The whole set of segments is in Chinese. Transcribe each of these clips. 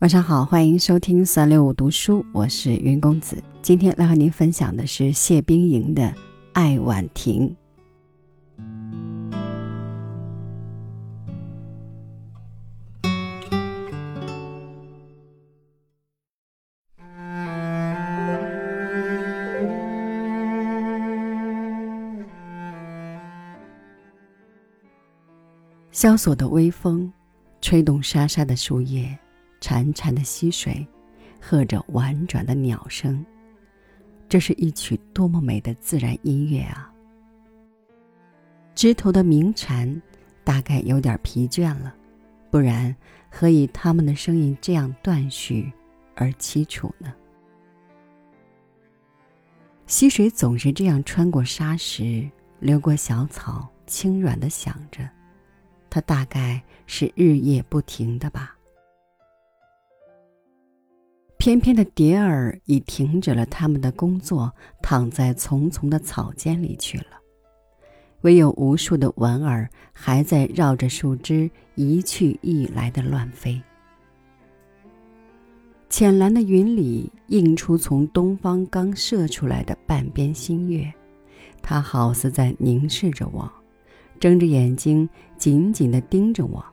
晚上好，欢迎收听三六五读书，我是云公子。今天来和您分享的是谢冰莹的《爱晚亭》。萧索的微风，吹动沙沙的树叶。潺潺的溪水，和着婉转的鸟声，这是一曲多么美的自然音乐啊！枝头的鸣蝉，大概有点疲倦了，不然何以它们的声音这样断续而凄楚呢？溪水总是这样穿过沙石，流过小草，轻软的响着，它大概是日夜不停的吧。翩翩的蝶儿已停止了他们的工作，躺在丛丛的草间里去了。唯有无数的蚊儿还在绕着树枝一去一来的乱飞。浅蓝的云里映出从东方刚射出来的半边新月，它好似在凝视着我，睁着眼睛紧紧地盯着我，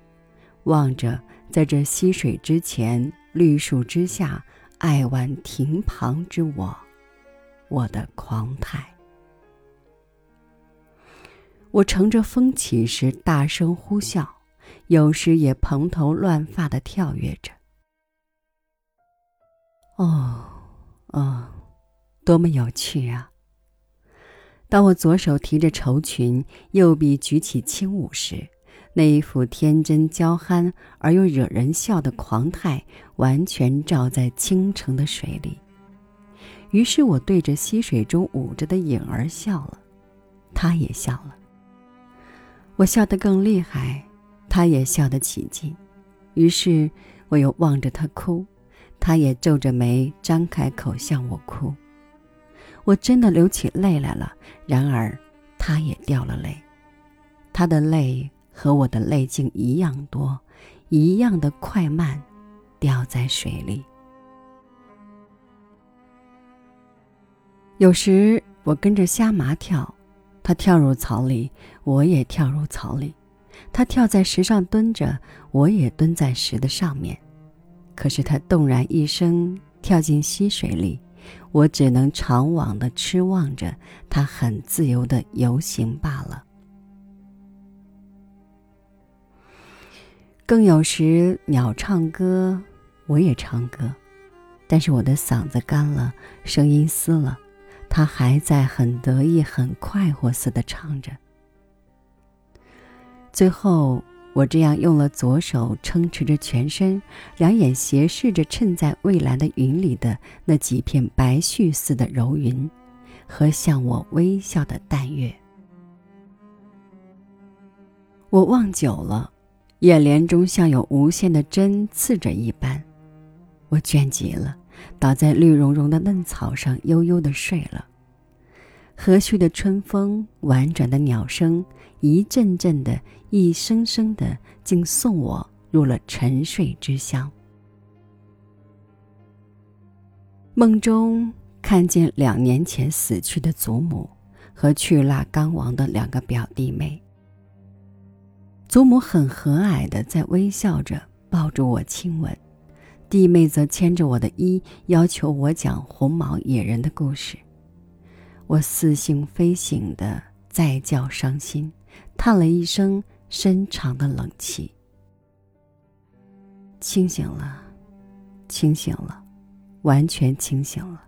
望着在这溪水之前、绿树之下。爱玩亭旁之我，我的狂态。我乘着风起时大声呼啸，有时也蓬头乱发的跳跃着。哦，哦，多么有趣啊！当我左手提着绸裙，右臂举起轻舞时。那一副天真娇憨而又惹人笑的狂态，完全照在清澄的水里。于是我对着溪水中舞着的影儿笑了，他也笑了。我笑得更厉害，他也笑得起劲。于是我又望着他哭，他也皱着眉张开口向我哭。我真的流起泪来了，然而他也掉了泪，他的泪。和我的泪竟一样多，一样的快慢，掉在水里。有时我跟着瞎麻跳，他跳入草里，我也跳入草里；他跳在石上蹲着，我也蹲在石的上面。可是他动然一声跳进溪水里，我只能长往的痴望着他很自由的游行罢了。更有时，鸟唱歌，我也唱歌，但是我的嗓子干了，声音嘶了，它还在很得意、很快活似的唱着。最后，我这样用了左手撑持着全身，两眼斜视着衬在蔚蓝的云里的那几片白絮似的柔云，和向我微笑的淡月。我望久了。眼帘中像有无限的针刺着一般，我倦极了，倒在绿茸茸的嫩草上悠悠的睡了。和煦的春风，婉转的鸟声，一阵阵的，一声声的，竟送我入了沉睡之乡。梦中看见两年前死去的祖母和去腊刚亡的两个表弟妹。祖母很和蔼的在微笑着抱住我亲吻，弟妹则牵着我的衣，要求我讲红毛野人的故事。我似醒非醒的再叫伤心，叹了一声深长的冷气。清醒了，清醒了，完全清醒了。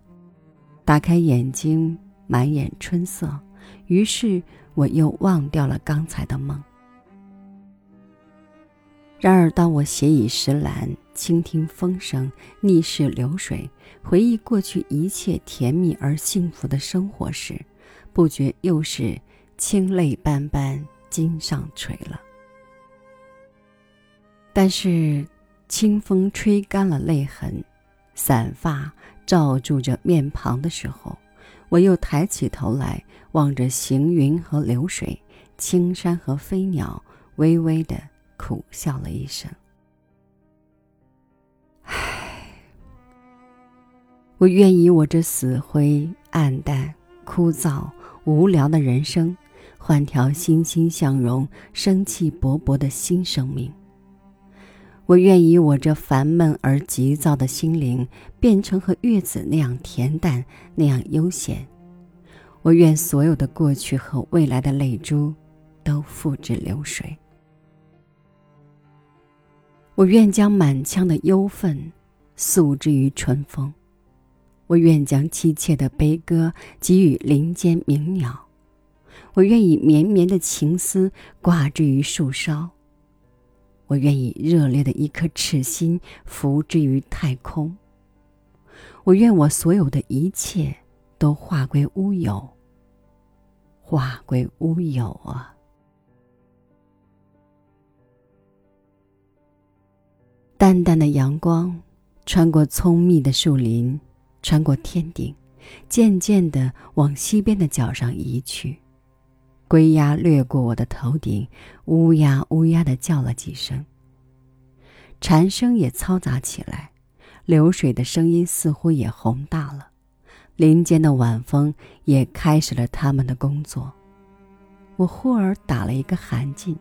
打开眼睛，满眼春色，于是我又忘掉了刚才的梦。然而，当我斜倚石栏，倾听风声，逆视流水，回忆过去一切甜蜜而幸福的生活时，不觉又是清泪斑斑，襟上垂了。但是，清风吹干了泪痕，散发罩住着面庞的时候，我又抬起头来，望着行云和流水，青山和飞鸟，微微的苦笑了一声。唉，我愿以我这死灰、暗淡、枯燥、无聊的人生，换条欣欣向荣、生气勃勃的新生命。我愿以我这烦闷而急躁的心灵，变成和月子那样恬淡，那样悠闲。我愿所有的过去和未来的泪珠，都付之流水。我愿将满腔的忧愤，诉之于春风；我愿将凄切的悲歌给予林间鸣鸟；我愿以绵绵的情思挂之于树梢。我愿以热烈的一颗赤心付之于太空。我愿我所有的一切都化归乌有，化归乌有啊！淡淡的阳光穿过葱密的树林，穿过天顶，渐渐的往西边的角上移去。归鸦掠过我的头顶，乌鸦乌鸦的叫了几声。蝉声也嘈杂起来，流水的声音似乎也宏大了。林间的晚风也开始了他们的工作。我忽而打了一个寒噤，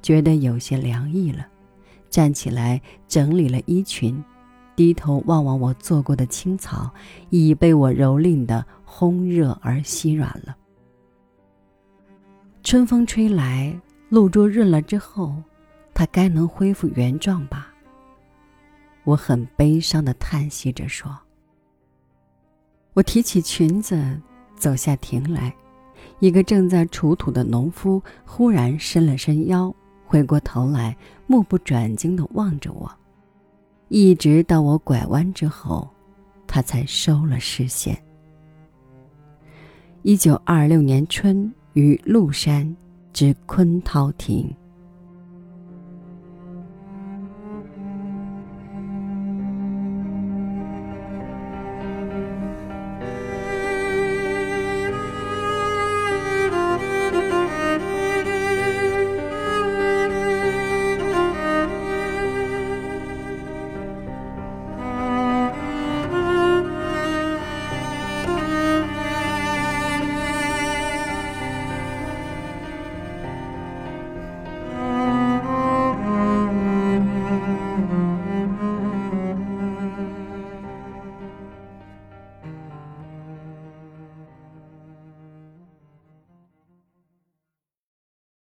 觉得有些凉意了，站起来整理了衣裙，低头望望我做过的青草，已被我蹂躏的烘热而稀软了。春风吹来，露珠润了之后，它该能恢复原状吧？我很悲伤的叹息着说：“我提起裙子，走下亭来，一个正在锄土的农夫忽然伸了伸腰，回过头来，目不转睛地望着我，一直到我拐弯之后，他才收了视线。一九二六年春。”于麓山之昆涛亭。